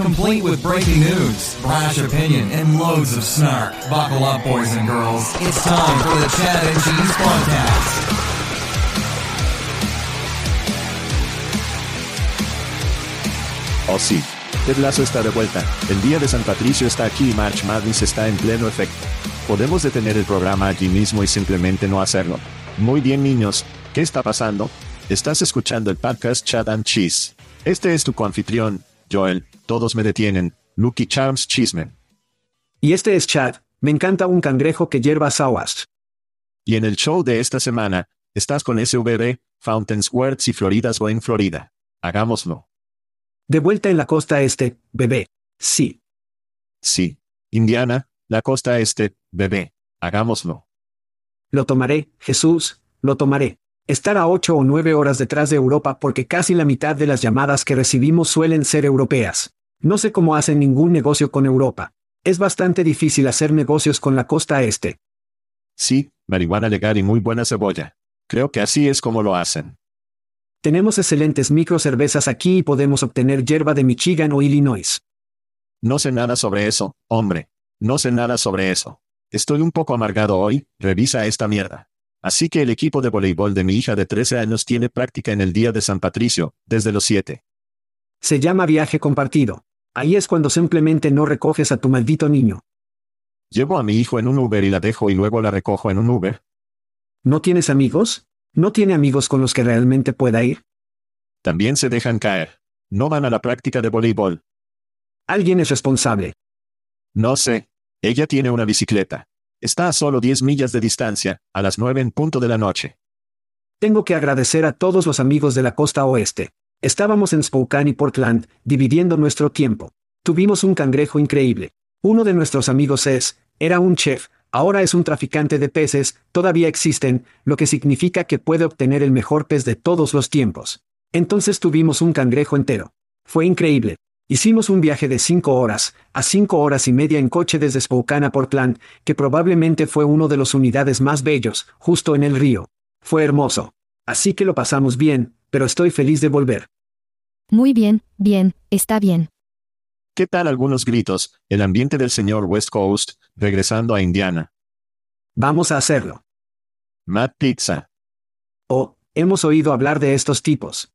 Complete with breaking news, brash opinion, and loads of snark. Buckle up, boys and girls. It's time for the Chad and Cheese Podcast. Oh sí. Ted Lasso está de vuelta. El día de San Patricio está aquí y March Madness está en pleno efecto. Podemos detener el programa allí mismo y simplemente no hacerlo. Muy bien niños, ¿qué está pasando? Estás escuchando el podcast Chad and Cheese. Este es tu coanfitrión, Joel, todos me detienen, Lucky Charms Chisme. Y este es Chad, me encanta un cangrejo que hierba sawas. Y en el show de esta semana, estás con SVB, Fountains Words y Floridas o en Florida. Hagámoslo. De vuelta en la costa este, bebé. Sí. Sí. Indiana, la costa este, bebé. Hagámoslo. Lo tomaré, Jesús, lo tomaré. Estar a ocho o nueve horas detrás de Europa porque casi la mitad de las llamadas que recibimos suelen ser europeas. No sé cómo hacen ningún negocio con Europa. Es bastante difícil hacer negocios con la costa este. Sí, marihuana legal y muy buena cebolla. Creo que así es como lo hacen. Tenemos excelentes microcervezas aquí y podemos obtener hierba de Michigan o Illinois. No sé nada sobre eso, hombre. No sé nada sobre eso. Estoy un poco amargado hoy, revisa esta mierda. Así que el equipo de voleibol de mi hija de 13 años tiene práctica en el día de San Patricio, desde los 7. Se llama viaje compartido. Ahí es cuando simplemente no recoges a tu maldito niño. Llevo a mi hijo en un Uber y la dejo y luego la recojo en un Uber. ¿No tienes amigos? ¿No tiene amigos con los que realmente pueda ir? También se dejan caer. No van a la práctica de voleibol. Alguien es responsable. No sé. Ella tiene una bicicleta. Está a solo 10 millas de distancia, a las 9 en punto de la noche. Tengo que agradecer a todos los amigos de la costa oeste. Estábamos en Spokane y Portland, dividiendo nuestro tiempo. Tuvimos un cangrejo increíble. Uno de nuestros amigos es, era un chef, ahora es un traficante de peces, todavía existen, lo que significa que puede obtener el mejor pez de todos los tiempos. Entonces tuvimos un cangrejo entero. Fue increíble. Hicimos un viaje de cinco horas, a cinco horas y media en coche desde Spokane a Portland, que probablemente fue uno de los unidades más bellos, justo en el río. Fue hermoso. Así que lo pasamos bien, pero estoy feliz de volver. Muy bien, bien, está bien. ¿Qué tal algunos gritos, el ambiente del señor West Coast, regresando a Indiana? Vamos a hacerlo. Matt Pizza. Oh, hemos oído hablar de estos tipos.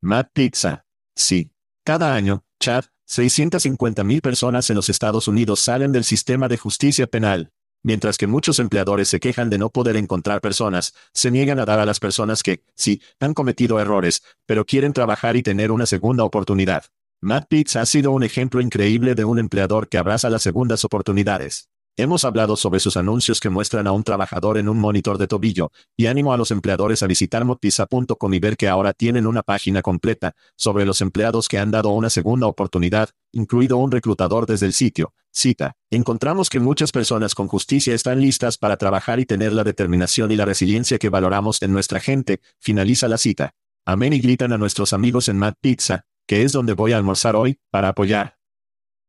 Matt Pizza. Sí. Cada año, Chad, 650.000 personas en los Estados Unidos salen del sistema de justicia penal. Mientras que muchos empleadores se quejan de no poder encontrar personas, se niegan a dar a las personas que, sí, han cometido errores, pero quieren trabajar y tener una segunda oportunidad. Matt Pitts ha sido un ejemplo increíble de un empleador que abraza las segundas oportunidades. Hemos hablado sobre sus anuncios que muestran a un trabajador en un monitor de tobillo, y animo a los empleadores a visitar motpizza.com y ver que ahora tienen una página completa sobre los empleados que han dado una segunda oportunidad, incluido un reclutador desde el sitio. Cita. Encontramos que muchas personas con justicia están listas para trabajar y tener la determinación y la resiliencia que valoramos en nuestra gente. Finaliza la cita. Amén y gritan a nuestros amigos en Matt Pizza, que es donde voy a almorzar hoy, para apoyar.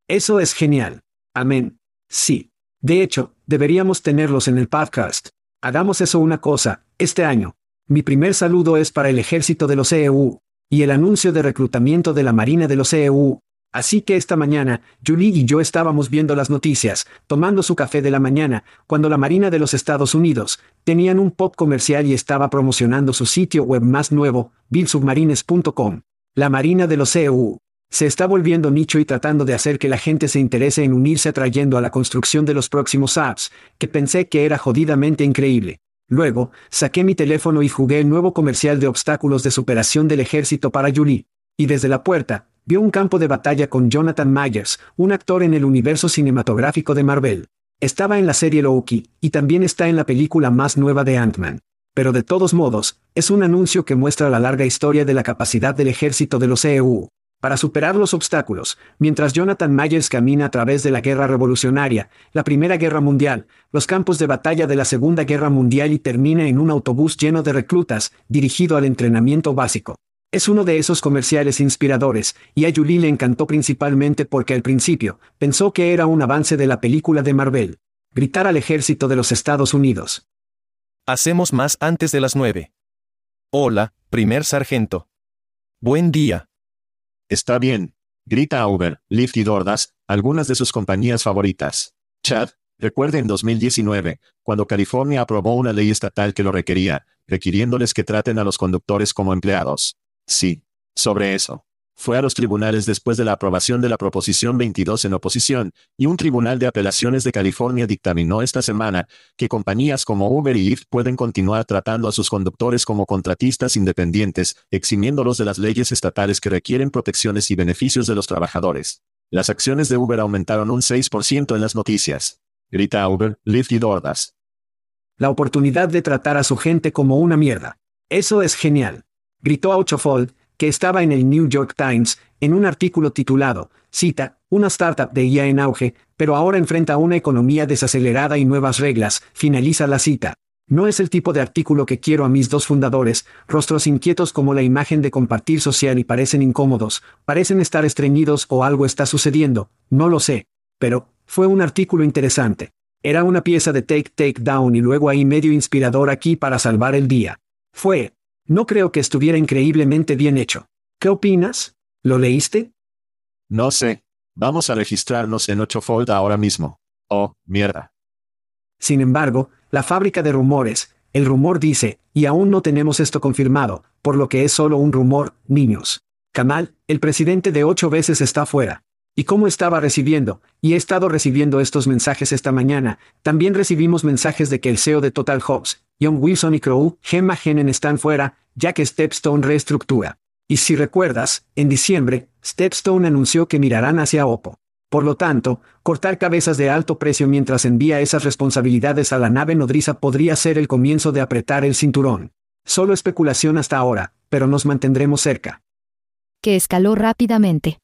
Eso es genial. Amén. Sí. De hecho, deberíamos tenerlos en el podcast. Hagamos eso una cosa, este año. Mi primer saludo es para el ejército de los EU, y el anuncio de reclutamiento de la Marina de los EU. Así que esta mañana, Julie y yo estábamos viendo las noticias, tomando su café de la mañana, cuando la Marina de los Estados Unidos tenían un pop comercial y estaba promocionando su sitio web más nuevo, billsubmarines.com. La Marina de los EU se está volviendo nicho y tratando de hacer que la gente se interese en unirse atrayendo a la construcción de los próximos apps, que pensé que era jodidamente increíble. Luego, saqué mi teléfono y jugué el nuevo comercial de obstáculos de superación del ejército para Julie. Y desde la puerta, vio un campo de batalla con Jonathan Myers, un actor en el universo cinematográfico de Marvel. Estaba en la serie Loki, y también está en la película más nueva de Ant-Man. Pero de todos modos, es un anuncio que muestra la larga historia de la capacidad del ejército de los EU para superar los obstáculos, mientras Jonathan Myers camina a través de la guerra revolucionaria, la Primera Guerra Mundial, los campos de batalla de la Segunda Guerra Mundial y termina en un autobús lleno de reclutas, dirigido al entrenamiento básico. Es uno de esos comerciales inspiradores, y a Julie le encantó principalmente porque al principio, pensó que era un avance de la película de Marvel. Gritar al ejército de los Estados Unidos. Hacemos más antes de las nueve. Hola, primer sargento. Buen día. Está bien. Grita Uber, Lyft y DoorDash, algunas de sus compañías favoritas. Chad, recuerde en 2019, cuando California aprobó una ley estatal que lo requería, requiriéndoles que traten a los conductores como empleados. Sí. Sobre eso. Fue a los tribunales después de la aprobación de la Proposición 22 en oposición, y un tribunal de apelaciones de California dictaminó esta semana que compañías como Uber y Lyft pueden continuar tratando a sus conductores como contratistas independientes, eximiéndolos de las leyes estatales que requieren protecciones y beneficios de los trabajadores. Las acciones de Uber aumentaron un 6% en las noticias. Grita Uber, Lyft y DoorDash. La oportunidad de tratar a su gente como una mierda. Eso es genial. Gritó Auchofold, que estaba en el New York Times, en un artículo titulado, cita, una startup de IA en auge, pero ahora enfrenta una economía desacelerada y nuevas reglas, finaliza la cita. No es el tipo de artículo que quiero a mis dos fundadores, rostros inquietos como la imagen de compartir social y parecen incómodos, parecen estar estreñidos o algo está sucediendo, no lo sé. Pero, fue un artículo interesante. Era una pieza de Take Take Down y luego ahí medio inspirador aquí para salvar el día. Fue, no creo que estuviera increíblemente bien hecho. ¿Qué opinas? ¿Lo leíste? No sé. Vamos a registrarnos en 8fold ahora mismo. Oh, mierda. Sin embargo, la fábrica de rumores, el rumor dice, y aún no tenemos esto confirmado, por lo que es solo un rumor, niños. Kamal, el presidente de ocho veces está fuera. ¿Y cómo estaba recibiendo? Y he estado recibiendo estos mensajes esta mañana. También recibimos mensajes de que el CEO de Total Hobbs, John Wilson y Crow, Gemma Hennen están fuera, ya que Stepstone reestructura. Y si recuerdas, en diciembre, Stepstone anunció que mirarán hacia Oppo. Por lo tanto, cortar cabezas de alto precio mientras envía esas responsabilidades a la nave nodriza podría ser el comienzo de apretar el cinturón. Solo especulación hasta ahora, pero nos mantendremos cerca. Que escaló rápidamente.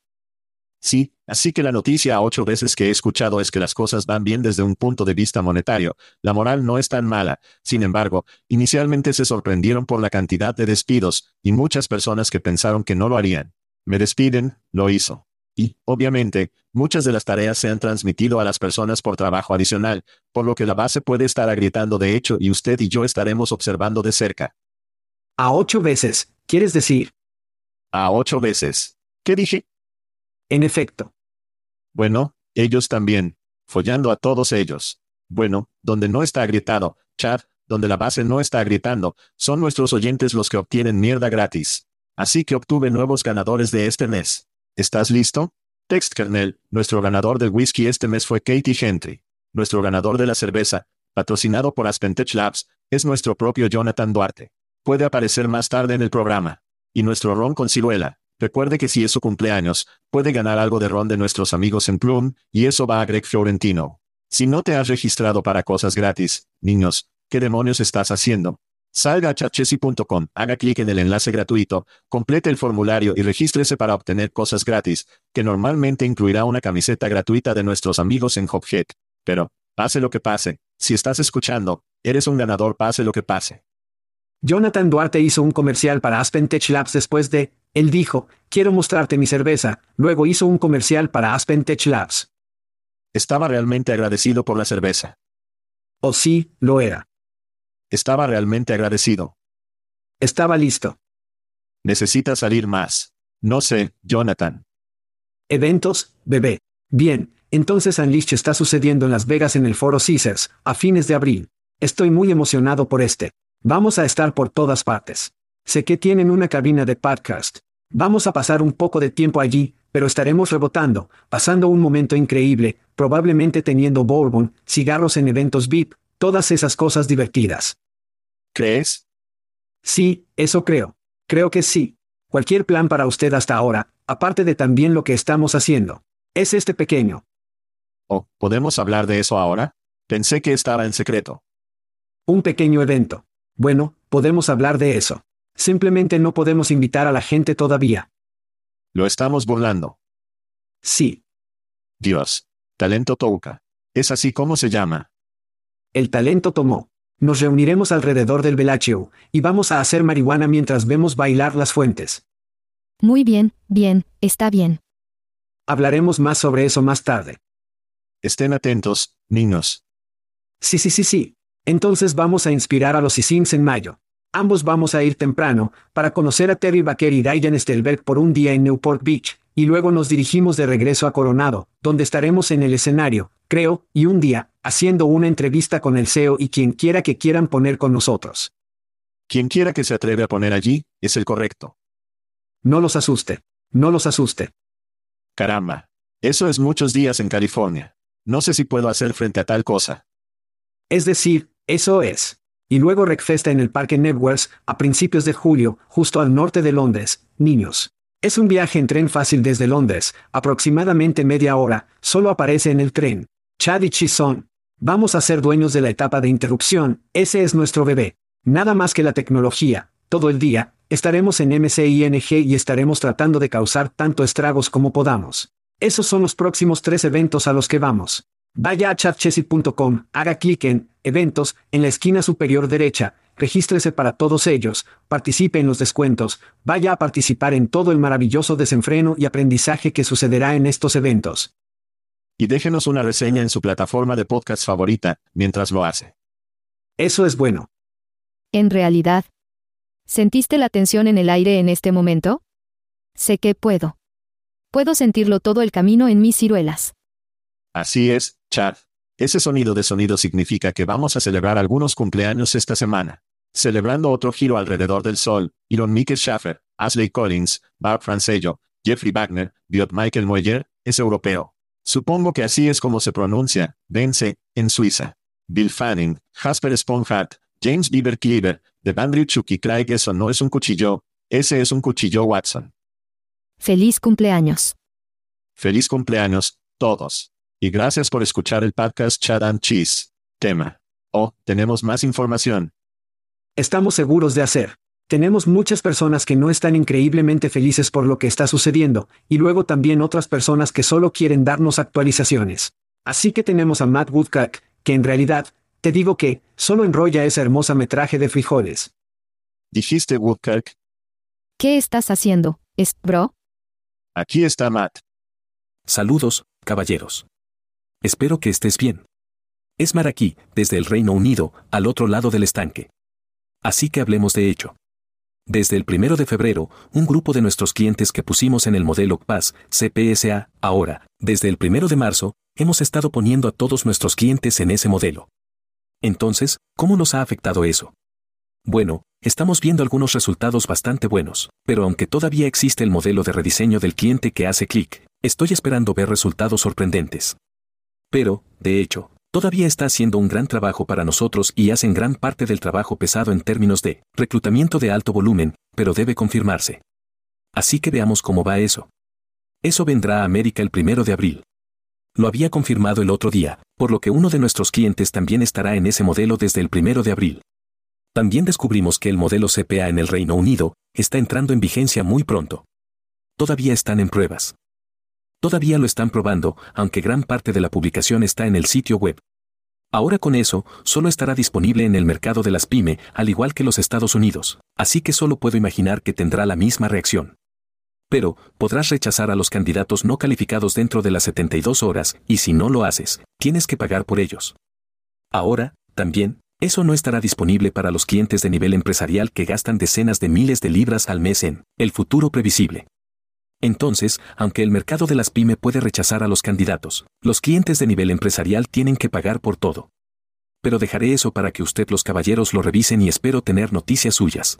Sí, así que la noticia a ocho veces que he escuchado es que las cosas van bien desde un punto de vista monetario. La moral no es tan mala. Sin embargo, inicialmente se sorprendieron por la cantidad de despidos, y muchas personas que pensaron que no lo harían. Me despiden, lo hizo. Y, obviamente, muchas de las tareas se han transmitido a las personas por trabajo adicional, por lo que la base puede estar agrietando de hecho y usted y yo estaremos observando de cerca. A ocho veces, ¿quieres decir? A ocho veces. ¿Qué dije? En efecto. Bueno, ellos también. Follando a todos ellos. Bueno, donde no está agrietado, chat, donde la base no está gritando, son nuestros oyentes los que obtienen mierda gratis. Así que obtuve nuevos ganadores de este mes. ¿Estás listo? Text Kernel, nuestro ganador del whisky este mes fue Katie Gentry. Nuestro ganador de la cerveza, patrocinado por Aspentech Labs, es nuestro propio Jonathan Duarte. Puede aparecer más tarde en el programa. Y nuestro ron con ciruela, Recuerde que si es su cumpleaños, puede ganar algo de ron de nuestros amigos en Plum, y eso va a Greg Fiorentino. Si no te has registrado para cosas gratis, niños, ¿qué demonios estás haciendo? Salga a chatchesi.com, haga clic en el enlace gratuito, complete el formulario y regístrese para obtener cosas gratis, que normalmente incluirá una camiseta gratuita de nuestros amigos en Hophead. Pero, pase lo que pase, si estás escuchando, eres un ganador pase lo que pase. Jonathan Duarte hizo un comercial para Aspen Tech Labs después de, él dijo, quiero mostrarte mi cerveza, luego hizo un comercial para Aspen Tech Labs. Estaba realmente agradecido por la cerveza. O sí, lo era. Estaba realmente agradecido. Estaba listo. Necesita salir más. No sé, Jonathan. Eventos, bebé. Bien, entonces Unleashed está sucediendo en Las Vegas en el Foro Caesars, a fines de abril. Estoy muy emocionado por este. Vamos a estar por todas partes. Sé que tienen una cabina de podcast. Vamos a pasar un poco de tiempo allí, pero estaremos rebotando, pasando un momento increíble, probablemente teniendo bourbon, cigarros en eventos VIP, todas esas cosas divertidas. ¿Crees? Sí, eso creo. Creo que sí. Cualquier plan para usted hasta ahora, aparte de también lo que estamos haciendo. Es este pequeño. Oh, ¿podemos hablar de eso ahora? Pensé que estaba en secreto. Un pequeño evento. Bueno, podemos hablar de eso. Simplemente no podemos invitar a la gente todavía. Lo estamos burlando. Sí. Dios. Talento Touka. Es así como se llama. El talento tomó. Nos reuniremos alrededor del Velachio, y vamos a hacer marihuana mientras vemos bailar las fuentes. Muy bien, bien, está bien. Hablaremos más sobre eso más tarde. Estén atentos, niños. Sí, sí, sí, sí. Entonces vamos a inspirar a los Isims en mayo. Ambos vamos a ir temprano, para conocer a Terry Baker y Diane Stelberg por un día en Newport Beach, y luego nos dirigimos de regreso a Coronado, donde estaremos en el escenario, creo, y un día, haciendo una entrevista con el CEO y quien quiera que quieran poner con nosotros. Quien quiera que se atreve a poner allí, es el correcto. No los asuste. No los asuste. Caramba. Eso es muchos días en California. No sé si puedo hacer frente a tal cosa. Es decir, eso es. Y luego Recfesta en el Parque Networks, a principios de julio, justo al norte de Londres, niños. Es un viaje en tren fácil desde Londres, aproximadamente media hora, solo aparece en el tren. Chad y Chison. Vamos a ser dueños de la etapa de interrupción, ese es nuestro bebé. Nada más que la tecnología, todo el día, estaremos en MCING y estaremos tratando de causar tanto estragos como podamos. Esos son los próximos tres eventos a los que vamos. Vaya a chatchessy.com, haga clic en Eventos, en la esquina superior derecha, regístrese para todos ellos, participe en los descuentos, vaya a participar en todo el maravilloso desenfreno y aprendizaje que sucederá en estos eventos. Y déjenos una reseña en su plataforma de podcast favorita, mientras lo hace. Eso es bueno. En realidad. ¿Sentiste la tensión en el aire en este momento? Sé que puedo. Puedo sentirlo todo el camino en mis ciruelas. Así es, Chad. Ese sonido de sonido significa que vamos a celebrar algunos cumpleaños esta semana. Celebrando otro giro alrededor del sol, Elon Michael Schaffer, Ashley Collins, Barb Francello, Jeffrey Wagner, Biot Michael Moyer, es europeo. Supongo que así es como se pronuncia, vence, en Suiza. Bill Fanning, Jasper Sponhart, James Bieber Cleaver, de Andrew Chucky Craig eso no es un cuchillo, ese es un cuchillo Watson. Feliz cumpleaños. Feliz cumpleaños, todos. Y gracias por escuchar el podcast Chad and Cheese. Tema. Oh, tenemos más información. Estamos seguros de hacer. Tenemos muchas personas que no están increíblemente felices por lo que está sucediendo, y luego también otras personas que solo quieren darnos actualizaciones. Así que tenemos a Matt Woodcock, que en realidad, te digo que, solo enrolla esa hermosa metraje de frijoles. ¿Dijiste Woodcock? ¿Qué estás haciendo, es, bro? Aquí está Matt. Saludos, caballeros. Espero que estés bien. Es Mar aquí, desde el Reino Unido, al otro lado del estanque. Así que hablemos de ello. Desde el primero de febrero, un grupo de nuestros clientes que pusimos en el modelo PAS, CPSA, ahora, desde el primero de marzo, hemos estado poniendo a todos nuestros clientes en ese modelo. Entonces, ¿cómo nos ha afectado eso? Bueno, estamos viendo algunos resultados bastante buenos, pero aunque todavía existe el modelo de rediseño del cliente que hace clic, estoy esperando ver resultados sorprendentes. Pero, de hecho, todavía está haciendo un gran trabajo para nosotros y hacen gran parte del trabajo pesado en términos de reclutamiento de alto volumen, pero debe confirmarse. Así que veamos cómo va eso. Eso vendrá a América el primero de abril. Lo había confirmado el otro día, por lo que uno de nuestros clientes también estará en ese modelo desde el primero de abril. También descubrimos que el modelo CPA en el Reino Unido está entrando en vigencia muy pronto. Todavía están en pruebas. Todavía lo están probando, aunque gran parte de la publicación está en el sitio web. Ahora con eso, solo estará disponible en el mercado de las pyme, al igual que los Estados Unidos, así que solo puedo imaginar que tendrá la misma reacción pero podrás rechazar a los candidatos no calificados dentro de las 72 horas, y si no lo haces, tienes que pagar por ellos. Ahora, también, eso no estará disponible para los clientes de nivel empresarial que gastan decenas de miles de libras al mes en el futuro previsible. Entonces, aunque el mercado de las pyme puede rechazar a los candidatos, los clientes de nivel empresarial tienen que pagar por todo. Pero dejaré eso para que usted los caballeros lo revisen y espero tener noticias suyas.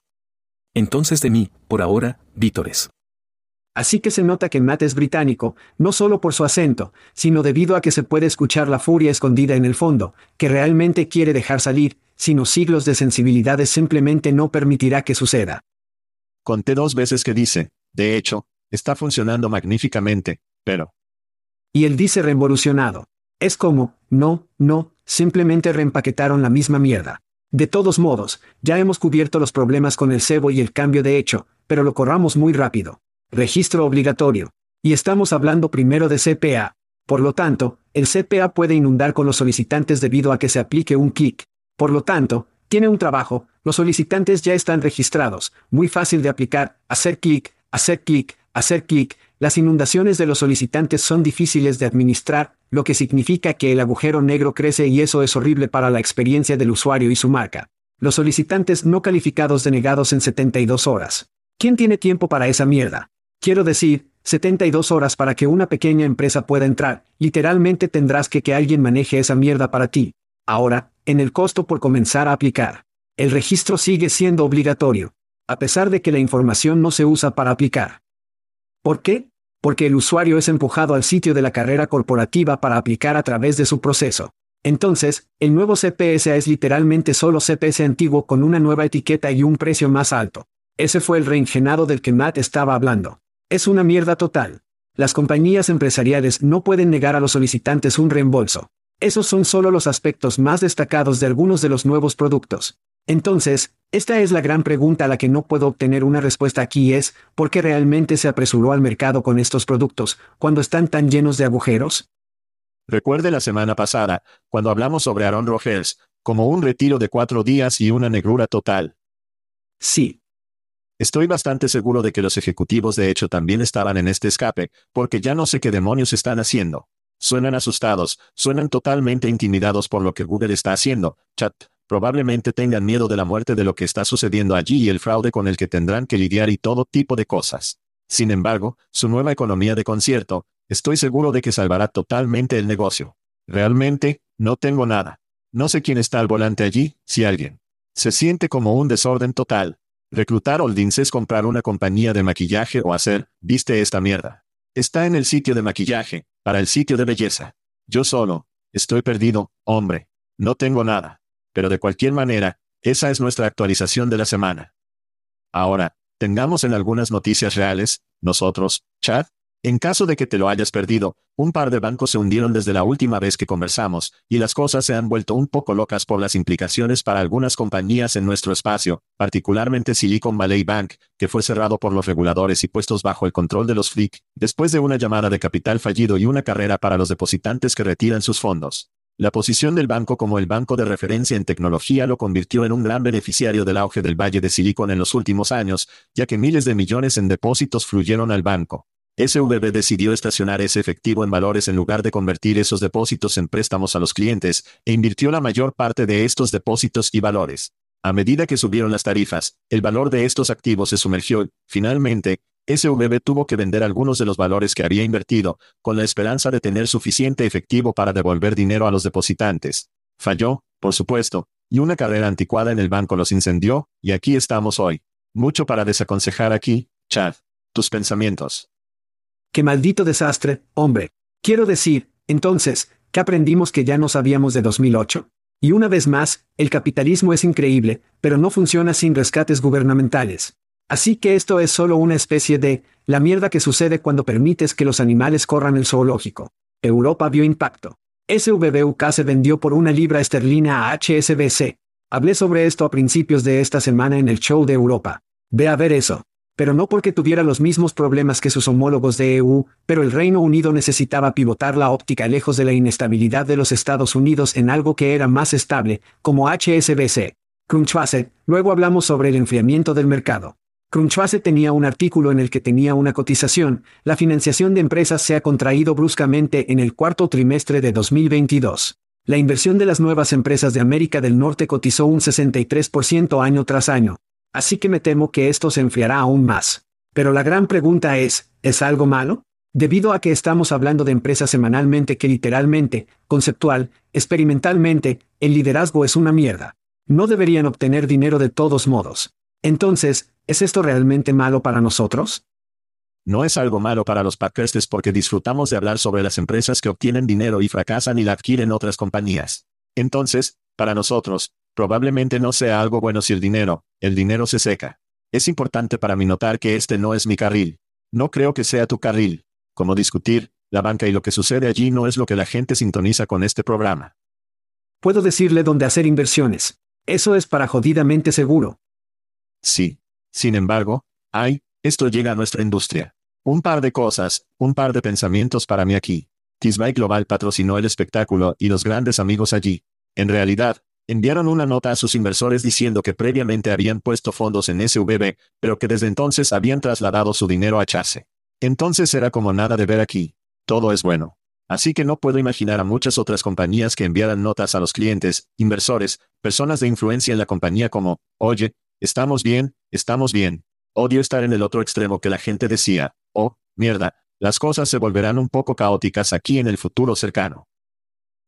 Entonces de mí, por ahora, Vítores. Así que se nota que Matt es británico, no solo por su acento, sino debido a que se puede escuchar la furia escondida en el fondo, que realmente quiere dejar salir, sino siglos de sensibilidades simplemente no permitirá que suceda. Conté dos veces que dice, de hecho, está funcionando magníficamente, pero... Y él dice revolucionado. Es como, no, no, simplemente reempaquetaron la misma mierda. De todos modos, ya hemos cubierto los problemas con el cebo y el cambio de hecho, pero lo corramos muy rápido registro obligatorio. Y estamos hablando primero de CPA. Por lo tanto, el CPA puede inundar con los solicitantes debido a que se aplique un kick. Por lo tanto, tiene un trabajo, los solicitantes ya están registrados, muy fácil de aplicar, hacer clic, hacer clic, hacer clic, las inundaciones de los solicitantes son difíciles de administrar, lo que significa que el agujero negro crece y eso es horrible para la experiencia del usuario y su marca. Los solicitantes no calificados denegados en 72 horas. ¿Quién tiene tiempo para esa mierda? Quiero decir, 72 horas para que una pequeña empresa pueda entrar, literalmente tendrás que que alguien maneje esa mierda para ti. Ahora, en el costo por comenzar a aplicar. El registro sigue siendo obligatorio, a pesar de que la información no se usa para aplicar. ¿Por qué? Porque el usuario es empujado al sitio de la carrera corporativa para aplicar a través de su proceso. Entonces, el nuevo CPSA es literalmente solo CPS antiguo con una nueva etiqueta y un precio más alto. Ese fue el reingenado del que Matt estaba hablando. Es una mierda total. Las compañías empresariales no pueden negar a los solicitantes un reembolso. Esos son solo los aspectos más destacados de algunos de los nuevos productos. Entonces, esta es la gran pregunta a la que no puedo obtener una respuesta aquí es, ¿por qué realmente se apresuró al mercado con estos productos, cuando están tan llenos de agujeros? Recuerde la semana pasada, cuando hablamos sobre Aaron Rodgers, como un retiro de cuatro días y una negrura total. Sí, Estoy bastante seguro de que los ejecutivos de hecho también estaban en este escape, porque ya no sé qué demonios están haciendo. Suenan asustados, suenan totalmente intimidados por lo que Google está haciendo. Chat, probablemente tengan miedo de la muerte de lo que está sucediendo allí y el fraude con el que tendrán que lidiar y todo tipo de cosas. Sin embargo, su nueva economía de concierto, estoy seguro de que salvará totalmente el negocio. Realmente, no tengo nada. No sé quién está al volante allí, si alguien. Se siente como un desorden total. Reclutar holdings es comprar una compañía de maquillaje o hacer, viste esta mierda. Está en el sitio de maquillaje, para el sitio de belleza. Yo solo, estoy perdido, hombre. No tengo nada. Pero de cualquier manera, esa es nuestra actualización de la semana. Ahora, tengamos en algunas noticias reales, nosotros, Chad, en caso de que te lo hayas perdido, un par de bancos se hundieron desde la última vez que conversamos, y las cosas se han vuelto un poco locas por las implicaciones para algunas compañías en nuestro espacio, particularmente Silicon Valley Bank, que fue cerrado por los reguladores y puestos bajo el control de los FLIC, después de una llamada de capital fallido y una carrera para los depositantes que retiran sus fondos. La posición del banco como el banco de referencia en tecnología lo convirtió en un gran beneficiario del auge del Valle de Silicon en los últimos años, ya que miles de millones en depósitos fluyeron al banco. SVB decidió estacionar ese efectivo en valores en lugar de convertir esos depósitos en préstamos a los clientes, e invirtió la mayor parte de estos depósitos y valores. A medida que subieron las tarifas, el valor de estos activos se sumergió. Finalmente, SVB tuvo que vender algunos de los valores que había invertido, con la esperanza de tener suficiente efectivo para devolver dinero a los depositantes. Falló, por supuesto, y una carrera anticuada en el banco los incendió, y aquí estamos hoy. Mucho para desaconsejar aquí, Chad. Tus pensamientos. ¡Qué maldito desastre, hombre! Quiero decir, entonces, ¿qué aprendimos que ya no sabíamos de 2008? Y una vez más, el capitalismo es increíble, pero no funciona sin rescates gubernamentales. Así que esto es solo una especie de, la mierda que sucede cuando permites que los animales corran el zoológico. Europa vio impacto. SVBUK se vendió por una libra esterlina a HSBC. Hablé sobre esto a principios de esta semana en el show de Europa. Ve a ver eso. Pero no porque tuviera los mismos problemas que sus homólogos de EU, pero el Reino Unido necesitaba pivotar la óptica lejos de la inestabilidad de los Estados Unidos en algo que era más estable, como HSBC. Crunchbase, luego hablamos sobre el enfriamiento del mercado. Crunchbase tenía un artículo en el que tenía una cotización, la financiación de empresas se ha contraído bruscamente en el cuarto trimestre de 2022. La inversión de las nuevas empresas de América del Norte cotizó un 63% año tras año. Así que me temo que esto se enfriará aún más. Pero la gran pregunta es, ¿es algo malo? Debido a que estamos hablando de empresas semanalmente que literalmente, conceptual, experimentalmente, el liderazgo es una mierda. No deberían obtener dinero de todos modos. Entonces, ¿es esto realmente malo para nosotros? No es algo malo para los podcasters porque disfrutamos de hablar sobre las empresas que obtienen dinero y fracasan y la adquieren otras compañías. Entonces, para nosotros, probablemente no sea algo bueno si el dinero, el dinero se seca. Es importante para mí notar que este no es mi carril. No creo que sea tu carril. Como discutir, la banca y lo que sucede allí no es lo que la gente sintoniza con este programa. Puedo decirle dónde hacer inversiones. Eso es para jodidamente seguro. Sí. Sin embargo, ay, esto llega a nuestra industria. Un par de cosas, un par de pensamientos para mí aquí. Tisbay Global patrocinó el espectáculo y los grandes amigos allí. En realidad, enviaron una nota a sus inversores diciendo que previamente habían puesto fondos en SVB, pero que desde entonces habían trasladado su dinero a Chase. Entonces era como nada de ver aquí. Todo es bueno. Así que no puedo imaginar a muchas otras compañías que enviaran notas a los clientes, inversores, personas de influencia en la compañía como, oye, Estamos bien, estamos bien. Odio estar en el otro extremo que la gente decía, oh, mierda, las cosas se volverán un poco caóticas aquí en el futuro cercano.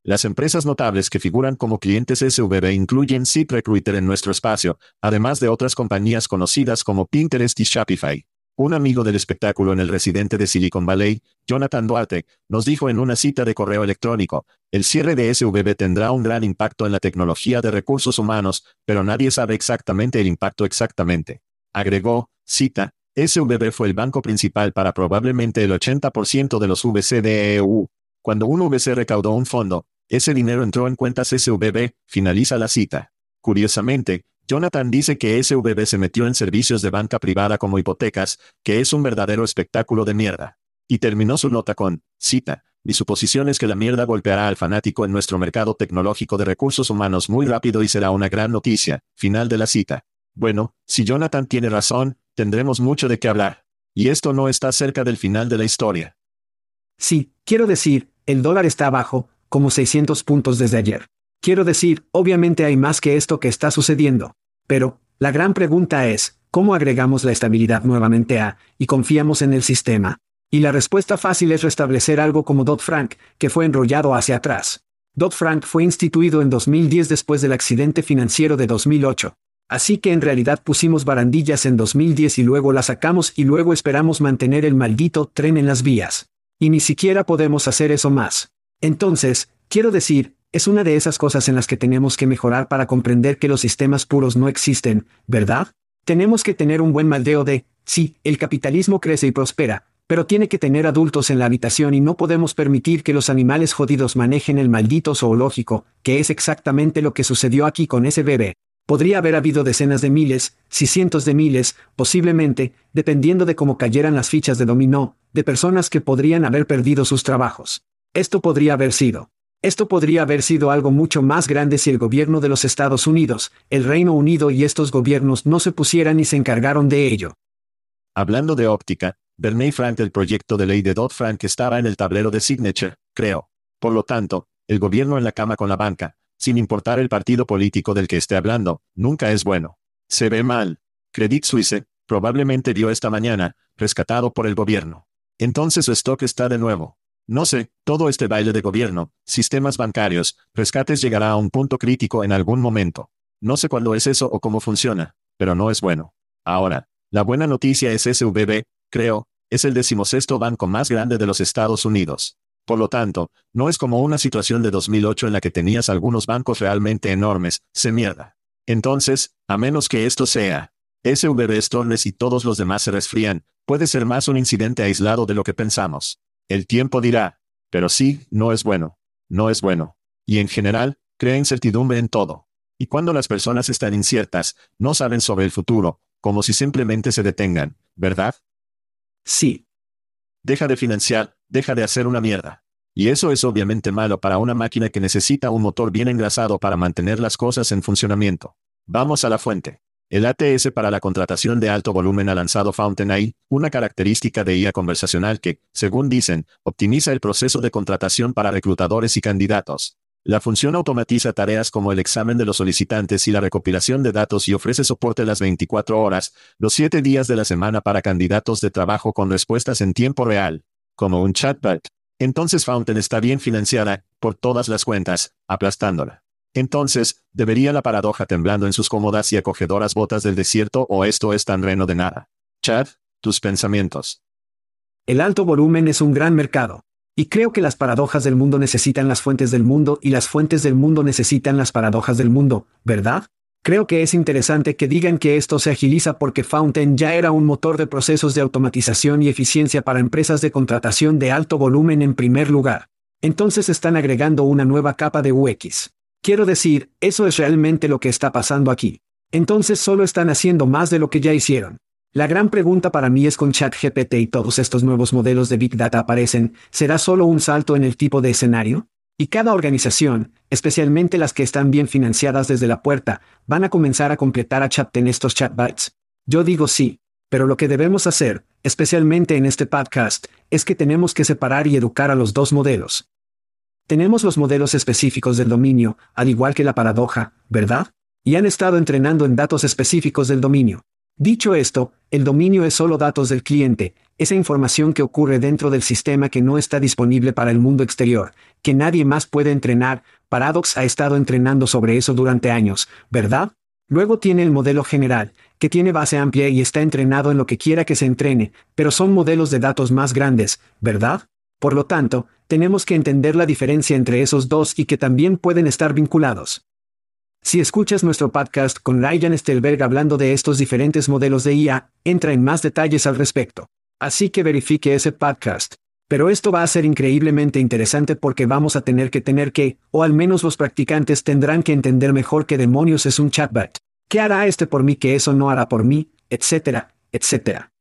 Las empresas notables que figuran como clientes SVB incluyen ZipRecruiter en nuestro espacio, además de otras compañías conocidas como Pinterest y Shopify. Un amigo del espectáculo en el residente de Silicon Valley, Jonathan Duarte, nos dijo en una cita de correo electrónico, el cierre de SVB tendrá un gran impacto en la tecnología de recursos humanos, pero nadie sabe exactamente el impacto exactamente. Agregó, cita, SVB fue el banco principal para probablemente el 80% de los VC de EU. Cuando un VC recaudó un fondo, ese dinero entró en cuentas SVB, finaliza la cita. Curiosamente, Jonathan dice que SVB se metió en servicios de banca privada como hipotecas, que es un verdadero espectáculo de mierda. Y terminó su nota con, cita, mi suposición es que la mierda golpeará al fanático en nuestro mercado tecnológico de recursos humanos muy rápido y será una gran noticia. Final de la cita. Bueno, si Jonathan tiene razón, tendremos mucho de qué hablar. Y esto no está cerca del final de la historia. Sí, quiero decir, el dólar está abajo, como 600 puntos desde ayer. Quiero decir, obviamente hay más que esto que está sucediendo. Pero, la gran pregunta es, ¿cómo agregamos la estabilidad nuevamente a, y confiamos en el sistema? Y la respuesta fácil es restablecer algo como Dodd-Frank, que fue enrollado hacia atrás. Dodd-Frank fue instituido en 2010 después del accidente financiero de 2008. Así que en realidad pusimos barandillas en 2010 y luego las sacamos y luego esperamos mantener el maldito tren en las vías. Y ni siquiera podemos hacer eso más. Entonces, quiero decir, es una de esas cosas en las que tenemos que mejorar para comprender que los sistemas puros no existen, ¿verdad? Tenemos que tener un buen maldeo de, sí, el capitalismo crece y prospera, pero tiene que tener adultos en la habitación y no podemos permitir que los animales jodidos manejen el maldito zoológico, que es exactamente lo que sucedió aquí con ese bebé. Podría haber habido decenas de miles, si cientos de miles, posiblemente, dependiendo de cómo cayeran las fichas de dominó, de personas que podrían haber perdido sus trabajos. Esto podría haber sido. Esto podría haber sido algo mucho más grande si el gobierno de los Estados Unidos, el Reino Unido y estos gobiernos no se pusieran y se encargaron de ello. Hablando de óptica, Bernie Frank del proyecto de ley de Dodd-Frank estaba en el tablero de Signature, creo. Por lo tanto, el gobierno en la cama con la banca, sin importar el partido político del que esté hablando, nunca es bueno. Se ve mal. Credit Suisse, probablemente dio esta mañana, rescatado por el gobierno. Entonces su stock está de nuevo. No sé, todo este baile de gobierno, sistemas bancarios, rescates llegará a un punto crítico en algún momento. No sé cuándo es eso o cómo funciona, pero no es bueno. Ahora, la buena noticia es SVB, creo, es el decimosexto banco más grande de los Estados Unidos. Por lo tanto, no es como una situación de 2008 en la que tenías algunos bancos realmente enormes, se mierda. Entonces, a menos que esto sea, SVB Stornes y todos los demás se resfrían, puede ser más un incidente aislado de lo que pensamos. El tiempo dirá. Pero sí, no es bueno. No es bueno. Y en general, crea incertidumbre en todo. Y cuando las personas están inciertas, no saben sobre el futuro, como si simplemente se detengan, ¿verdad? Sí. Deja de financiar, deja de hacer una mierda. Y eso es obviamente malo para una máquina que necesita un motor bien engrasado para mantener las cosas en funcionamiento. Vamos a la fuente. El ATS para la contratación de alto volumen ha lanzado FountainAI, una característica de IA conversacional que, según dicen, optimiza el proceso de contratación para reclutadores y candidatos. La función automatiza tareas como el examen de los solicitantes y la recopilación de datos y ofrece soporte las 24 horas, los 7 días de la semana para candidatos de trabajo con respuestas en tiempo real, como un chatbot. Entonces Fountain está bien financiada, por todas las cuentas, aplastándola. Entonces, ¿debería la paradoja temblando en sus cómodas y acogedoras botas del desierto o esto es tan reno de nada? Chad, tus pensamientos. El alto volumen es un gran mercado. Y creo que las paradojas del mundo necesitan las fuentes del mundo y las fuentes del mundo necesitan las paradojas del mundo, ¿verdad? Creo que es interesante que digan que esto se agiliza porque Fountain ya era un motor de procesos de automatización y eficiencia para empresas de contratación de alto volumen en primer lugar. Entonces están agregando una nueva capa de UX. Quiero decir, eso es realmente lo que está pasando aquí. Entonces solo están haciendo más de lo que ya hicieron. La gran pregunta para mí es con ChatGPT y todos estos nuevos modelos de Big Data aparecen, ¿será solo un salto en el tipo de escenario? Y cada organización, especialmente las que están bien financiadas desde la puerta, van a comenzar a completar a chat en estos chatbots. Yo digo sí, pero lo que debemos hacer, especialmente en este podcast, es que tenemos que separar y educar a los dos modelos. Tenemos los modelos específicos del dominio, al igual que la paradoja, ¿verdad? Y han estado entrenando en datos específicos del dominio. Dicho esto, el dominio es solo datos del cliente, esa información que ocurre dentro del sistema que no está disponible para el mundo exterior, que nadie más puede entrenar, Paradox ha estado entrenando sobre eso durante años, ¿verdad? Luego tiene el modelo general, que tiene base amplia y está entrenado en lo que quiera que se entrene, pero son modelos de datos más grandes, ¿verdad? Por lo tanto, tenemos que entender la diferencia entre esos dos y que también pueden estar vinculados. Si escuchas nuestro podcast con Ryan Stelberg hablando de estos diferentes modelos de IA, entra en más detalles al respecto. Así que verifique ese podcast. Pero esto va a ser increíblemente interesante porque vamos a tener que tener que, o al menos los practicantes tendrán que entender mejor qué demonios es un chatbot. ¿Qué hará este por mí que eso no hará por mí? etcétera, etcétera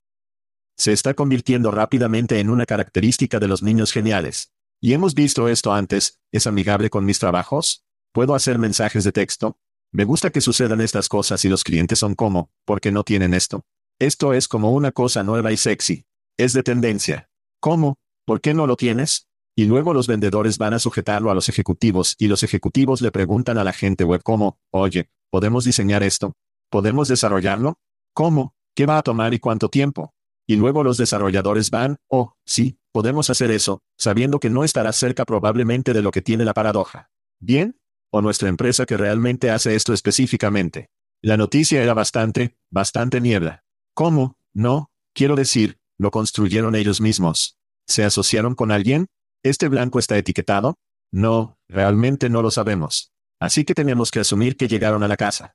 se está convirtiendo rápidamente en una característica de los niños geniales. Y hemos visto esto antes, ¿es amigable con mis trabajos? ¿Puedo hacer mensajes de texto? Me gusta que sucedan estas cosas y los clientes son como, ¿por qué no tienen esto? Esto es como una cosa nueva y sexy. Es de tendencia. ¿Cómo? ¿Por qué no lo tienes? Y luego los vendedores van a sujetarlo a los ejecutivos y los ejecutivos le preguntan a la gente web cómo, oye, ¿podemos diseñar esto? ¿Podemos desarrollarlo? ¿Cómo? ¿Qué va a tomar y cuánto tiempo? Y luego los desarrolladores van, oh, sí, podemos hacer eso, sabiendo que no estará cerca probablemente de lo que tiene la paradoja. ¿Bien? ¿O nuestra empresa que realmente hace esto específicamente? La noticia era bastante, bastante niebla. ¿Cómo? No, quiero decir, lo construyeron ellos mismos. ¿Se asociaron con alguien? ¿Este blanco está etiquetado? No, realmente no lo sabemos. Así que tenemos que asumir que llegaron a la casa.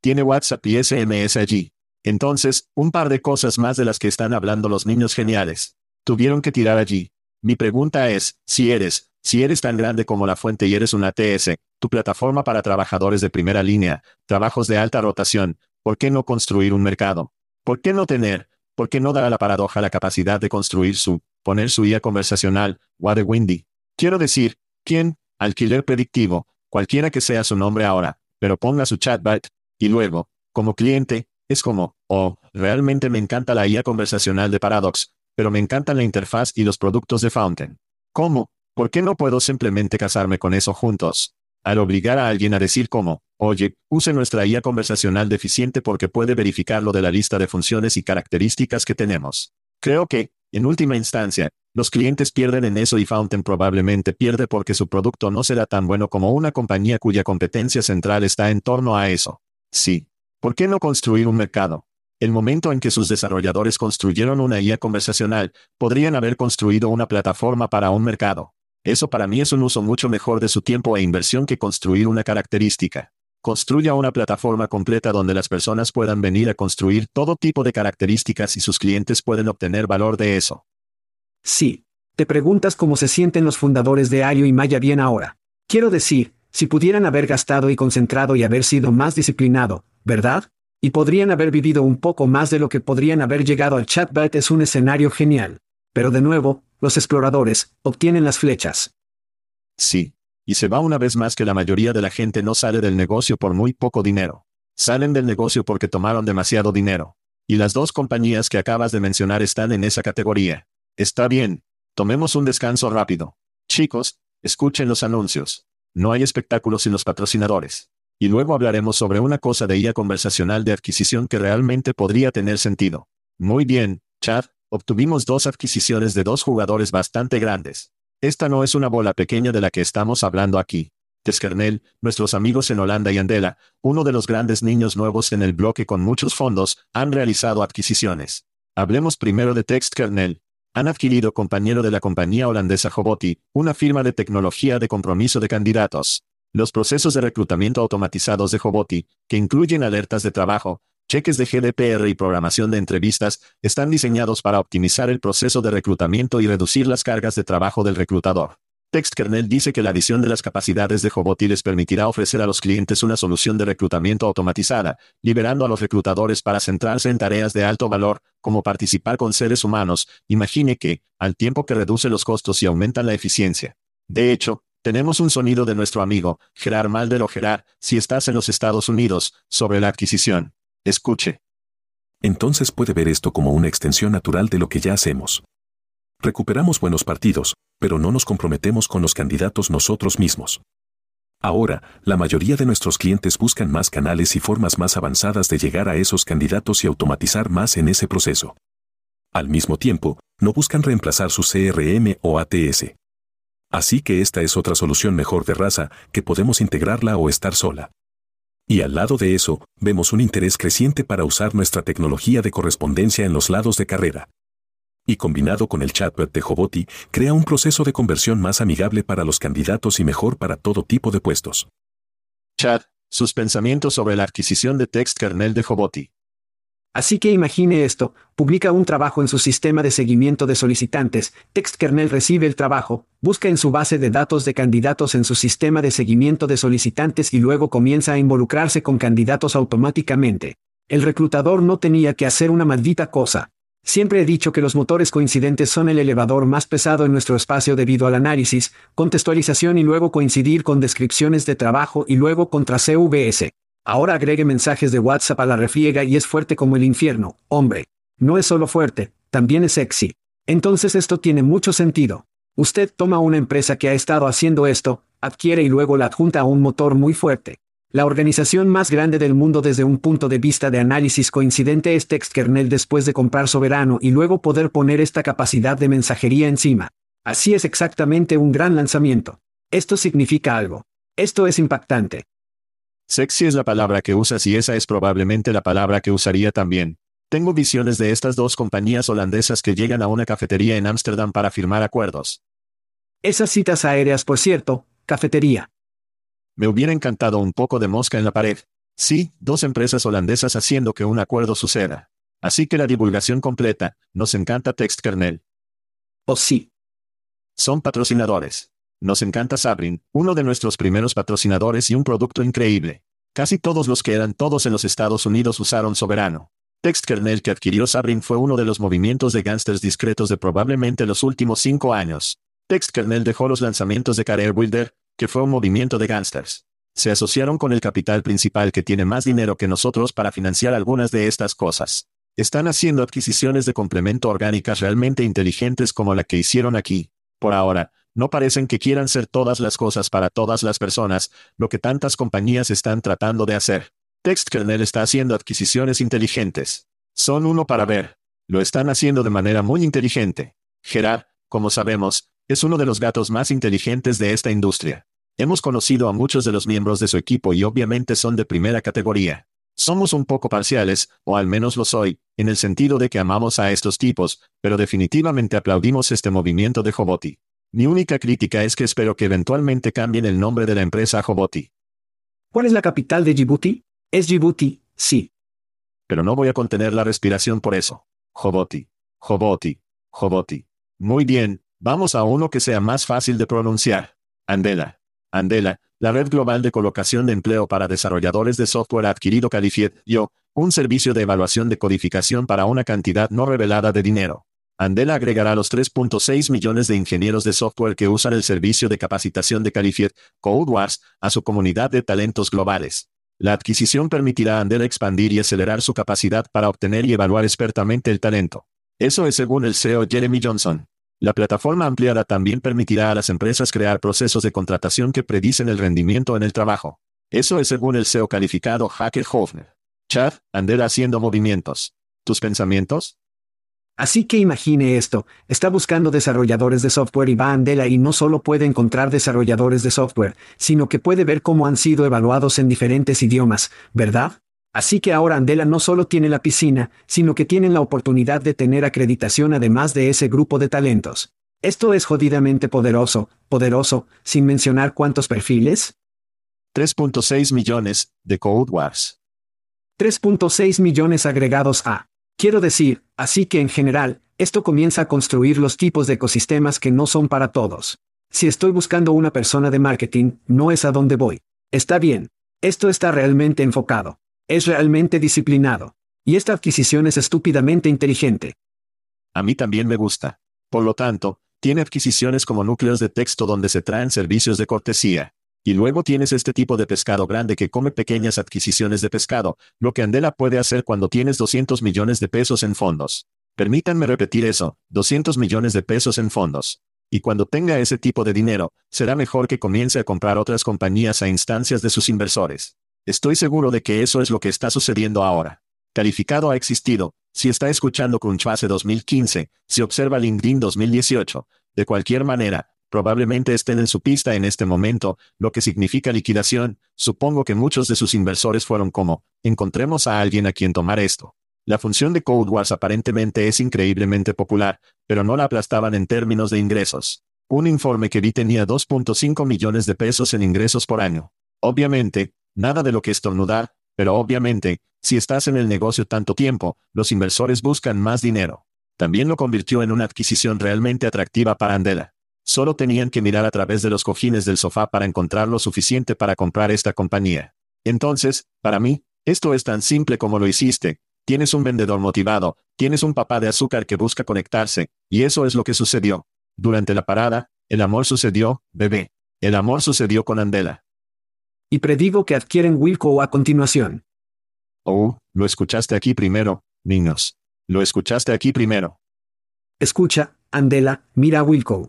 Tiene WhatsApp y SMS allí. Entonces, un par de cosas más de las que están hablando los niños geniales. Tuvieron que tirar allí. Mi pregunta es, si eres, si eres tan grande como la fuente y eres una ATS, tu plataforma para trabajadores de primera línea, trabajos de alta rotación, ¿por qué no construir un mercado? ¿Por qué no tener, por qué no dar a la paradoja la capacidad de construir su, poner su IA conversacional, Water Windy? Quiero decir, ¿quién? Alquiler predictivo, cualquiera que sea su nombre ahora, pero ponga su chatbot, y luego, como cliente, es como, oh, realmente me encanta la IA conversacional de Paradox, pero me encantan la interfaz y los productos de Fountain. ¿Cómo? ¿Por qué no puedo simplemente casarme con eso juntos? Al obligar a alguien a decir cómo, oye, use nuestra IA conversacional deficiente porque puede verificar lo de la lista de funciones y características que tenemos. Creo que, en última instancia, los clientes pierden en eso y Fountain probablemente pierde porque su producto no será tan bueno como una compañía cuya competencia central está en torno a eso. Sí, ¿Por qué no construir un mercado? El momento en que sus desarrolladores construyeron una IA conversacional, podrían haber construido una plataforma para un mercado. Eso para mí es un uso mucho mejor de su tiempo e inversión que construir una característica. Construya una plataforma completa donde las personas puedan venir a construir todo tipo de características y sus clientes pueden obtener valor de eso. Sí. Te preguntas cómo se sienten los fundadores de Ario y Maya bien ahora. Quiero decir, si pudieran haber gastado y concentrado y haber sido más disciplinado, ¿verdad? Y podrían haber vivido un poco más de lo que podrían haber llegado al chatbot es un escenario genial. Pero de nuevo, los exploradores obtienen las flechas. Sí. Y se va una vez más que la mayoría de la gente no sale del negocio por muy poco dinero. Salen del negocio porque tomaron demasiado dinero. Y las dos compañías que acabas de mencionar están en esa categoría. Está bien. Tomemos un descanso rápido. Chicos, escuchen los anuncios. No hay espectáculos sin los patrocinadores. Y luego hablaremos sobre una cosa de IA conversacional de adquisición que realmente podría tener sentido. Muy bien, Chad, obtuvimos dos adquisiciones de dos jugadores bastante grandes. Esta no es una bola pequeña de la que estamos hablando aquí. Teskernel, nuestros amigos en Holanda y Andela, uno de los grandes niños nuevos en el bloque con muchos fondos, han realizado adquisiciones. Hablemos primero de Textkernel, han adquirido compañero de la compañía holandesa Joboti, una firma de tecnología de compromiso de candidatos. Los procesos de reclutamiento automatizados de Joboti, que incluyen alertas de trabajo, cheques de GDPR y programación de entrevistas, están diseñados para optimizar el proceso de reclutamiento y reducir las cargas de trabajo del reclutador. TextKernel dice que la adición de las capacidades de Joboti les permitirá ofrecer a los clientes una solución de reclutamiento automatizada, liberando a los reclutadores para centrarse en tareas de alto valor, como participar con seres humanos, imagine que, al tiempo que reduce los costos y aumenta la eficiencia. De hecho, tenemos un sonido de nuestro amigo, Gerard Malder o Gerard, si estás en los Estados Unidos, sobre la adquisición. Escuche. Entonces puede ver esto como una extensión natural de lo que ya hacemos. Recuperamos buenos partidos, pero no nos comprometemos con los candidatos nosotros mismos. Ahora, la mayoría de nuestros clientes buscan más canales y formas más avanzadas de llegar a esos candidatos y automatizar más en ese proceso. Al mismo tiempo, no buscan reemplazar su CRM o ATS. Así que esta es otra solución mejor de raza, que podemos integrarla o estar sola. Y al lado de eso, vemos un interés creciente para usar nuestra tecnología de correspondencia en los lados de carrera y combinado con el chatbot de Joboti, crea un proceso de conversión más amigable para los candidatos y mejor para todo tipo de puestos. Chat, sus pensamientos sobre la adquisición de text kernel de Joboti. Así que imagine esto, publica un trabajo en su sistema de seguimiento de solicitantes, TextKernel recibe el trabajo, busca en su base de datos de candidatos en su sistema de seguimiento de solicitantes y luego comienza a involucrarse con candidatos automáticamente. El reclutador no tenía que hacer una maldita cosa, Siempre he dicho que los motores coincidentes son el elevador más pesado en nuestro espacio debido al análisis, contextualización y luego coincidir con descripciones de trabajo y luego contra CVS. Ahora agregue mensajes de WhatsApp a la refriega y es fuerte como el infierno, hombre. No es solo fuerte, también es sexy. Entonces esto tiene mucho sentido. Usted toma una empresa que ha estado haciendo esto, adquiere y luego la adjunta a un motor muy fuerte. La organización más grande del mundo desde un punto de vista de análisis coincidente es TextKernel después de comprar Soberano y luego poder poner esta capacidad de mensajería encima. Así es exactamente un gran lanzamiento. Esto significa algo. Esto es impactante. Sexy es la palabra que usas y esa es probablemente la palabra que usaría también. Tengo visiones de estas dos compañías holandesas que llegan a una cafetería en Ámsterdam para firmar acuerdos. Esas citas aéreas, por cierto, cafetería. Me hubiera encantado un poco de mosca en la pared. Sí, dos empresas holandesas haciendo que un acuerdo suceda. Así que la divulgación completa, nos encanta TextKernel. Oh sí. Son patrocinadores. Nos encanta Sabrin, uno de nuestros primeros patrocinadores y un producto increíble. Casi todos los que eran todos en los Estados Unidos usaron Soberano. TextKernel que adquirió Sabrin fue uno de los movimientos de gangsters discretos de probablemente los últimos cinco años. TextKernel dejó los lanzamientos de Career Builder, que fue un movimiento de gángsters. Se asociaron con el capital principal que tiene más dinero que nosotros para financiar algunas de estas cosas. Están haciendo adquisiciones de complemento orgánicas realmente inteligentes como la que hicieron aquí. Por ahora, no parecen que quieran ser todas las cosas para todas las personas, lo que tantas compañías están tratando de hacer. TextKernel está haciendo adquisiciones inteligentes. Son uno para ver. Lo están haciendo de manera muy inteligente. Gerard, como sabemos, es uno de los gatos más inteligentes de esta industria. Hemos conocido a muchos de los miembros de su equipo y obviamente son de primera categoría. Somos un poco parciales, o al menos lo soy, en el sentido de que amamos a estos tipos, pero definitivamente aplaudimos este movimiento de Joboti. Mi única crítica es que espero que eventualmente cambien el nombre de la empresa a Joboti. ¿Cuál es la capital de Djibouti? Es Djibouti, sí. Pero no voy a contener la respiración por eso. Joboti. Joboti. Joboti. Muy bien, Vamos a uno que sea más fácil de pronunciar. Andela. Andela, la red global de colocación de empleo para desarrolladores de software adquirido Calified, yo, un servicio de evaluación de codificación para una cantidad no revelada de dinero. Andela agregará los 3.6 millones de ingenieros de software que usan el servicio de capacitación de Calified, CodeWars, a su comunidad de talentos globales. La adquisición permitirá a Andela expandir y acelerar su capacidad para obtener y evaluar expertamente el talento. Eso es según el CEO Jeremy Johnson. La plataforma ampliada también permitirá a las empresas crear procesos de contratación que predicen el rendimiento en el trabajo. Eso es según el CEO calificado Hacker Hofner. Chad, Andela haciendo movimientos. ¿Tus pensamientos? Así que imagine esto, está buscando desarrolladores de software y va a Andela y no solo puede encontrar desarrolladores de software, sino que puede ver cómo han sido evaluados en diferentes idiomas, ¿verdad? Así que ahora Andela no solo tiene la piscina, sino que tienen la oportunidad de tener acreditación además de ese grupo de talentos. Esto es jodidamente poderoso, poderoso, sin mencionar cuántos perfiles. 3.6 millones de Code Wars. 3.6 millones agregados a Quiero decir, así que en general, esto comienza a construir los tipos de ecosistemas que no son para todos. Si estoy buscando una persona de marketing, no es a donde voy. Está bien. Esto está realmente enfocado. Es realmente disciplinado. Y esta adquisición es estúpidamente inteligente. A mí también me gusta. Por lo tanto, tiene adquisiciones como núcleos de texto donde se traen servicios de cortesía. Y luego tienes este tipo de pescado grande que come pequeñas adquisiciones de pescado, lo que Andela puede hacer cuando tienes 200 millones de pesos en fondos. Permítanme repetir eso, 200 millones de pesos en fondos. Y cuando tenga ese tipo de dinero, será mejor que comience a comprar otras compañías a instancias de sus inversores. Estoy seguro de que eso es lo que está sucediendo ahora. Calificado ha existido, si está escuchando Crunchbase 2015, si observa LinkedIn 2018, de cualquier manera, Probablemente estén en su pista en este momento, lo que significa liquidación, supongo que muchos de sus inversores fueron como, encontremos a alguien a quien tomar esto. La función de CodeWars aparentemente es increíblemente popular, pero no la aplastaban en términos de ingresos. Un informe que vi tenía 2.5 millones de pesos en ingresos por año. Obviamente, nada de lo que estornudar, pero obviamente, si estás en el negocio tanto tiempo, los inversores buscan más dinero. También lo convirtió en una adquisición realmente atractiva para Andela. Solo tenían que mirar a través de los cojines del sofá para encontrar lo suficiente para comprar esta compañía. Entonces, para mí, esto es tan simple como lo hiciste. Tienes un vendedor motivado, tienes un papá de azúcar que busca conectarse, y eso es lo que sucedió. Durante la parada, el amor sucedió, bebé. El amor sucedió con Andela. Y predigo que adquieren Wilco a continuación. Oh, lo escuchaste aquí primero, niños. Lo escuchaste aquí primero. Escucha, Andela, mira a Wilco.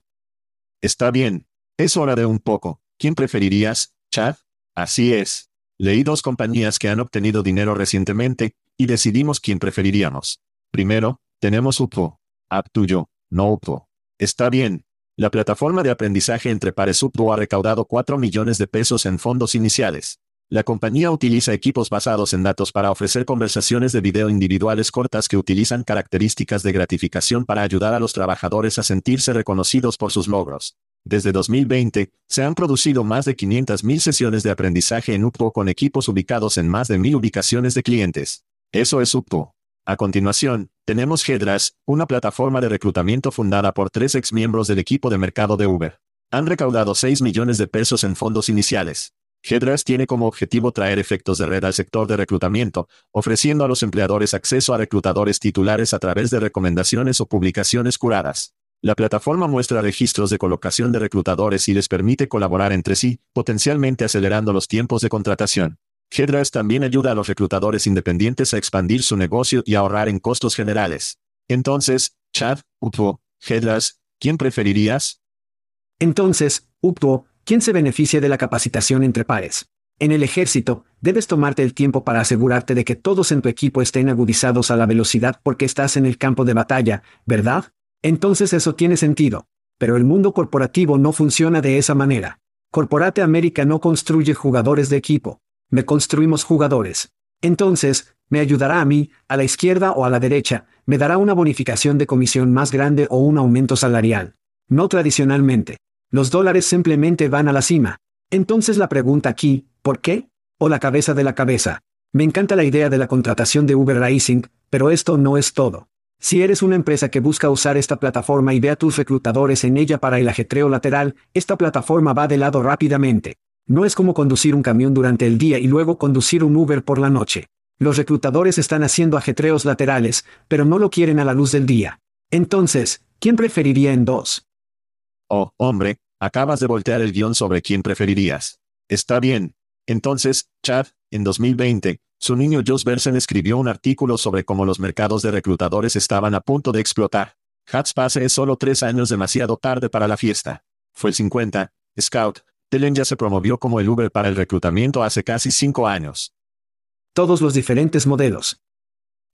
Está bien. Es hora de un poco. ¿Quién preferirías, Chad? Así es. Leí dos compañías que han obtenido dinero recientemente, y decidimos quién preferiríamos. Primero, tenemos Upvo. App no Upvo. Está bien. La plataforma de aprendizaje entre pares Upvo ha recaudado 4 millones de pesos en fondos iniciales. La compañía utiliza equipos basados en datos para ofrecer conversaciones de video individuales cortas que utilizan características de gratificación para ayudar a los trabajadores a sentirse reconocidos por sus logros. Desde 2020, se han producido más de 500.000 sesiones de aprendizaje en UPO con equipos ubicados en más de 1.000 ubicaciones de clientes. Eso es UPO. A continuación, tenemos Hedras, una plataforma de reclutamiento fundada por tres exmiembros del equipo de mercado de Uber. Han recaudado 6 millones de pesos en fondos iniciales. Hedras tiene como objetivo traer efectos de red al sector de reclutamiento, ofreciendo a los empleadores acceso a reclutadores titulares a través de recomendaciones o publicaciones curadas. La plataforma muestra registros de colocación de reclutadores y les permite colaborar entre sí, potencialmente acelerando los tiempos de contratación. Hedras también ayuda a los reclutadores independientes a expandir su negocio y ahorrar en costos generales. Entonces, Chad, Upto, Hedras, ¿quién preferirías? Entonces, Upto, ¿Quién se beneficia de la capacitación entre pares? En el ejército, debes tomarte el tiempo para asegurarte de que todos en tu equipo estén agudizados a la velocidad porque estás en el campo de batalla, ¿verdad? Entonces eso tiene sentido. Pero el mundo corporativo no funciona de esa manera. Corporate América no construye jugadores de equipo. Me construimos jugadores. Entonces, me ayudará a mí, a la izquierda o a la derecha, me dará una bonificación de comisión más grande o un aumento salarial. No tradicionalmente. Los dólares simplemente van a la cima. Entonces la pregunta aquí, ¿por qué? O la cabeza de la cabeza. Me encanta la idea de la contratación de Uber Racing, pero esto no es todo. Si eres una empresa que busca usar esta plataforma y ve a tus reclutadores en ella para el ajetreo lateral, esta plataforma va de lado rápidamente. No es como conducir un camión durante el día y luego conducir un Uber por la noche. Los reclutadores están haciendo ajetreos laterales, pero no lo quieren a la luz del día. Entonces, ¿quién preferiría en dos? Oh, hombre, acabas de voltear el guion sobre quién preferirías. Está bien. Entonces, Chad, en 2020, su niño Josh Bersen escribió un artículo sobre cómo los mercados de reclutadores estaban a punto de explotar. Hatspase es solo tres años demasiado tarde para la fiesta. Fue el 50. Scout. Telen ya se promovió como el Uber para el reclutamiento hace casi cinco años. Todos los diferentes modelos.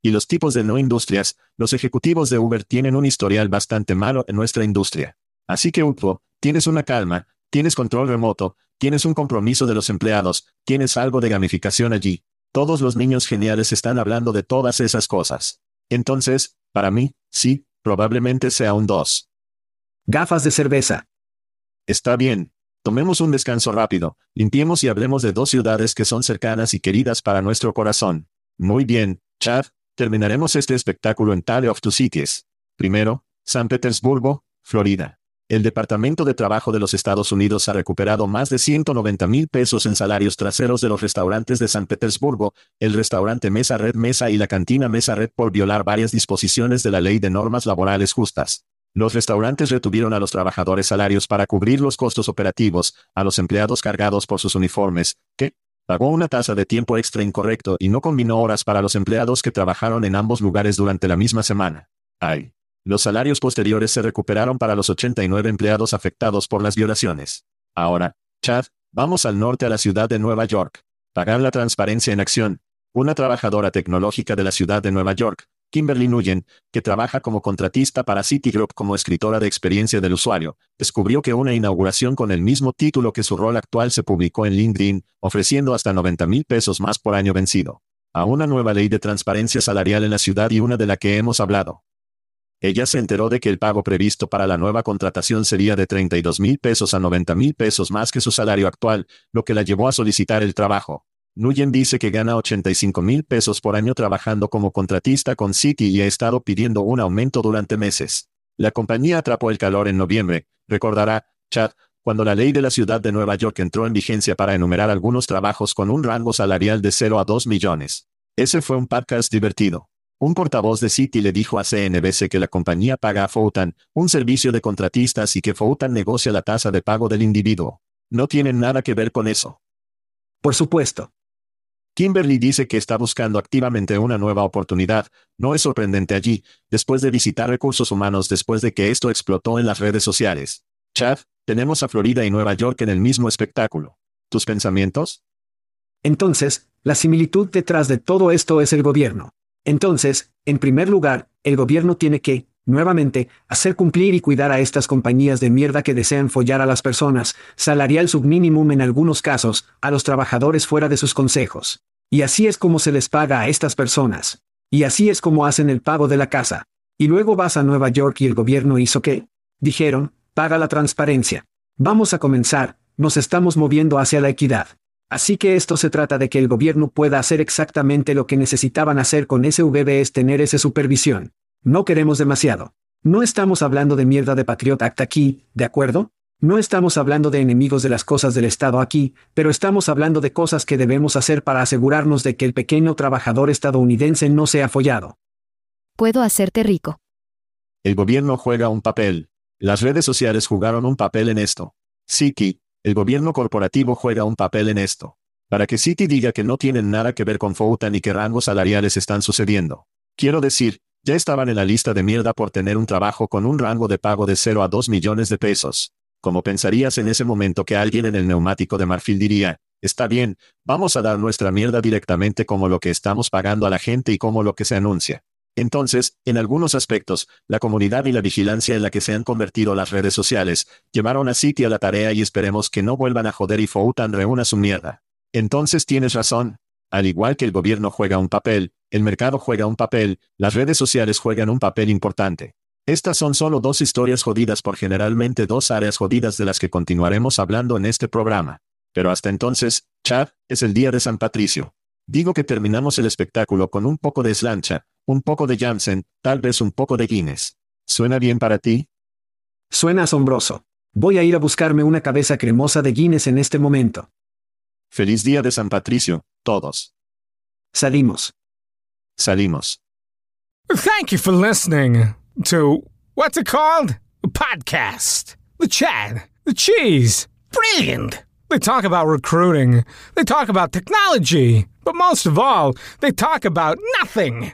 Y los tipos de no industrias, los ejecutivos de Uber tienen un historial bastante malo en nuestra industria. Así que Upo, tienes una calma, tienes control remoto, tienes un compromiso de los empleados, tienes algo de gamificación allí, todos los niños geniales están hablando de todas esas cosas. Entonces, para mí, sí, probablemente sea un 2. Gafas de cerveza. Está bien. Tomemos un descanso rápido, limpiemos y hablemos de dos ciudades que son cercanas y queridas para nuestro corazón. Muy bien, Chad, terminaremos este espectáculo en Tale of Two Cities. Primero, San Petersburgo, Florida. El Departamento de Trabajo de los Estados Unidos ha recuperado más de 190 mil pesos en salarios traseros de los restaurantes de San Petersburgo, el restaurante Mesa Red Mesa y la cantina Mesa Red por violar varias disposiciones de la Ley de Normas Laborales Justas. Los restaurantes retuvieron a los trabajadores salarios para cubrir los costos operativos, a los empleados cargados por sus uniformes, que pagó una tasa de tiempo extra incorrecto y no combinó horas para los empleados que trabajaron en ambos lugares durante la misma semana. Ay. Los salarios posteriores se recuperaron para los 89 empleados afectados por las violaciones. Ahora, Chad, vamos al norte a la ciudad de Nueva York. Pagar la transparencia en acción. Una trabajadora tecnológica de la ciudad de Nueva York, Kimberly Nguyen, que trabaja como contratista para Citigroup como escritora de experiencia del usuario, descubrió que una inauguración con el mismo título que su rol actual se publicó en LinkedIn, ofreciendo hasta 90 mil pesos más por año vencido. A una nueva ley de transparencia salarial en la ciudad y una de la que hemos hablado. Ella se enteró de que el pago previsto para la nueva contratación sería de 32 mil pesos a 90 mil pesos más que su salario actual, lo que la llevó a solicitar el trabajo. Nuyen dice que gana 85 mil pesos por año trabajando como contratista con City y ha estado pidiendo un aumento durante meses. La compañía atrapó el calor en noviembre, recordará, Chad, cuando la ley de la ciudad de Nueva York entró en vigencia para enumerar algunos trabajos con un rango salarial de 0 a 2 millones. Ese fue un podcast divertido. Un portavoz de City le dijo a CNBC que la compañía paga a Foutan, un servicio de contratistas y que Foutan negocia la tasa de pago del individuo. No tienen nada que ver con eso. Por supuesto. Kimberly dice que está buscando activamente una nueva oportunidad. No es sorprendente allí, después de visitar recursos humanos después de que esto explotó en las redes sociales. Chad, tenemos a Florida y Nueva York en el mismo espectáculo. ¿Tus pensamientos? Entonces, la similitud detrás de todo esto es el gobierno. Entonces, en primer lugar, el gobierno tiene que, nuevamente, hacer cumplir y cuidar a estas compañías de mierda que desean follar a las personas, salarial submínimum en algunos casos, a los trabajadores fuera de sus consejos. Y así es como se les paga a estas personas. Y así es como hacen el pago de la casa. Y luego vas a Nueva York y el gobierno hizo qué? Dijeron, paga la transparencia. Vamos a comenzar, nos estamos moviendo hacia la equidad. Así que esto se trata de que el gobierno pueda hacer exactamente lo que necesitaban hacer con SVB es tener esa supervisión. No queremos demasiado. No estamos hablando de mierda de Patriot Act aquí, ¿de acuerdo? No estamos hablando de enemigos de las cosas del Estado aquí, pero estamos hablando de cosas que debemos hacer para asegurarnos de que el pequeño trabajador estadounidense no sea follado. Puedo hacerte rico. El gobierno juega un papel. Las redes sociales jugaron un papel en esto. Siki, el gobierno corporativo juega un papel en esto. Para que City diga que no tienen nada que ver con Fouta ni que rangos salariales están sucediendo. Quiero decir, ya estaban en la lista de mierda por tener un trabajo con un rango de pago de 0 a 2 millones de pesos. Como pensarías en ese momento que alguien en el neumático de marfil diría, está bien, vamos a dar nuestra mierda directamente como lo que estamos pagando a la gente y como lo que se anuncia. Entonces, en algunos aspectos, la comunidad y la vigilancia en la que se han convertido las redes sociales, llevaron a City a la tarea y esperemos que no vuelvan a joder y Foutan reúna su mierda. Entonces tienes razón. Al igual que el gobierno juega un papel, el mercado juega un papel, las redes sociales juegan un papel importante. Estas son solo dos historias jodidas por generalmente dos áreas jodidas de las que continuaremos hablando en este programa. Pero hasta entonces, Chad, es el día de San Patricio. Digo que terminamos el espectáculo con un poco de slancha, Un poco de Janssen, tal vez un poco de Guinness. ¿Suena bien para ti? Suena asombroso. Voy a ir a buscarme una cabeza cremosa de Guinness en este momento. Feliz día de San Patricio, todos. Salimos. Salimos. Thank you for listening to what's it called? A podcast. The Chad. The Cheese. Brilliant. They talk about recruiting. They talk about technology. But most of all, they talk about nothing.